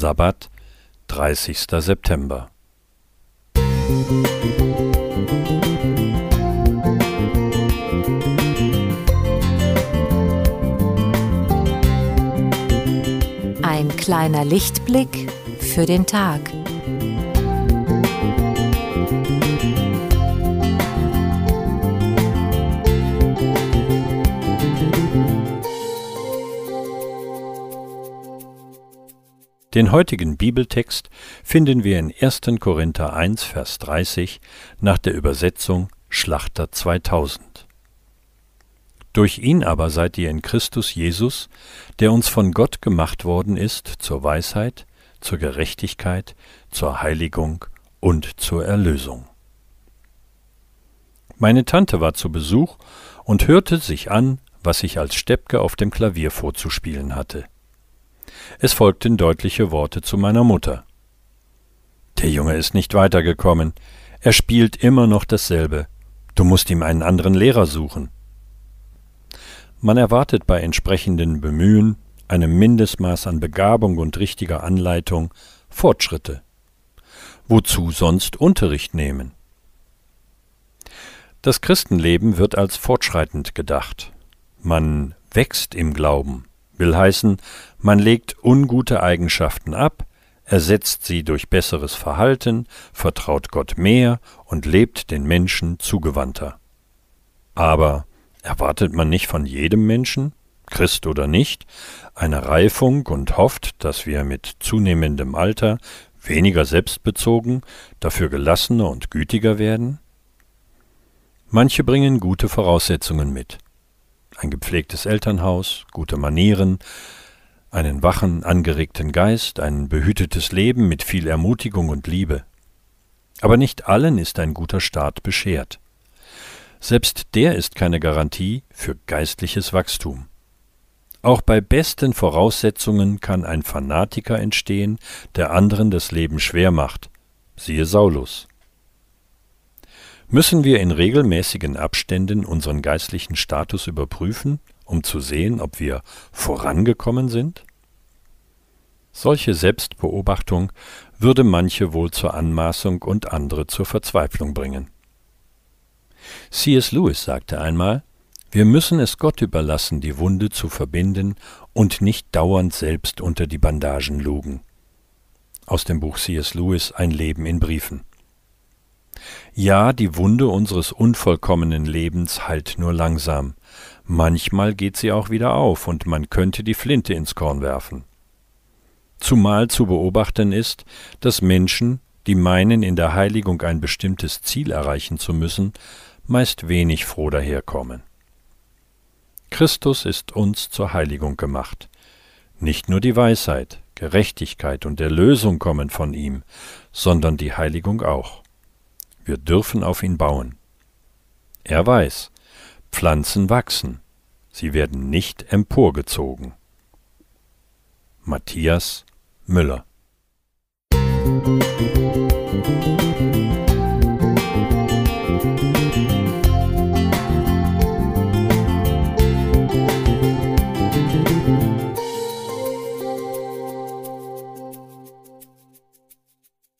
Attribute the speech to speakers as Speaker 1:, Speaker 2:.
Speaker 1: Sabbat, 30. September.
Speaker 2: Ein kleiner Lichtblick für den Tag.
Speaker 1: Den heutigen Bibeltext finden wir in 1. Korinther 1, Vers 30 nach der Übersetzung Schlachter 2000. Durch ihn aber seid ihr in Christus Jesus, der uns von Gott gemacht worden ist zur Weisheit, zur Gerechtigkeit, zur Heiligung und zur Erlösung. Meine Tante war zu Besuch und hörte sich an, was ich als Steppke auf dem Klavier vorzuspielen hatte. Es folgten deutliche Worte zu meiner Mutter. Der Junge ist nicht weitergekommen. Er spielt immer noch dasselbe. Du musst ihm einen anderen Lehrer suchen. Man erwartet bei entsprechendem Bemühen, einem Mindestmaß an Begabung und richtiger Anleitung, Fortschritte. Wozu sonst Unterricht nehmen? Das Christenleben wird als fortschreitend gedacht. Man wächst im Glauben, will heißen, man legt ungute Eigenschaften ab, ersetzt sie durch besseres Verhalten, vertraut Gott mehr und lebt den Menschen zugewandter. Aber erwartet man nicht von jedem Menschen, Christ oder nicht, eine Reifung und hofft, dass wir mit zunehmendem Alter weniger selbstbezogen, dafür gelassener und gütiger werden? Manche bringen gute Voraussetzungen mit ein gepflegtes Elternhaus, gute Manieren, einen wachen, angeregten Geist, ein behütetes Leben mit viel Ermutigung und Liebe. Aber nicht allen ist ein guter Start beschert. Selbst der ist keine Garantie für geistliches Wachstum. Auch bei besten Voraussetzungen kann ein Fanatiker entstehen, der anderen das Leben schwer macht. Siehe Saulus müssen wir in regelmäßigen Abständen unseren geistlichen Status überprüfen, um zu sehen, ob wir vorangekommen sind? Solche Selbstbeobachtung würde manche wohl zur Anmaßung und andere zur Verzweiflung bringen. C.S. Lewis sagte einmal, wir müssen es Gott überlassen, die Wunde zu verbinden und nicht dauernd selbst unter die Bandagen lugen. Aus dem Buch C.S. Lewis Ein Leben in Briefen. Ja, die Wunde unseres unvollkommenen Lebens heilt nur langsam. Manchmal geht sie auch wieder auf und man könnte die Flinte ins Korn werfen. Zumal zu beobachten ist, dass Menschen, die meinen, in der Heiligung ein bestimmtes Ziel erreichen zu müssen, meist wenig froh daherkommen. Christus ist uns zur Heiligung gemacht. Nicht nur die Weisheit, Gerechtigkeit und Erlösung kommen von ihm, sondern die Heiligung auch. Wir dürfen auf ihn bauen. Er weiß, Pflanzen wachsen, sie werden nicht emporgezogen. Matthias Müller Musik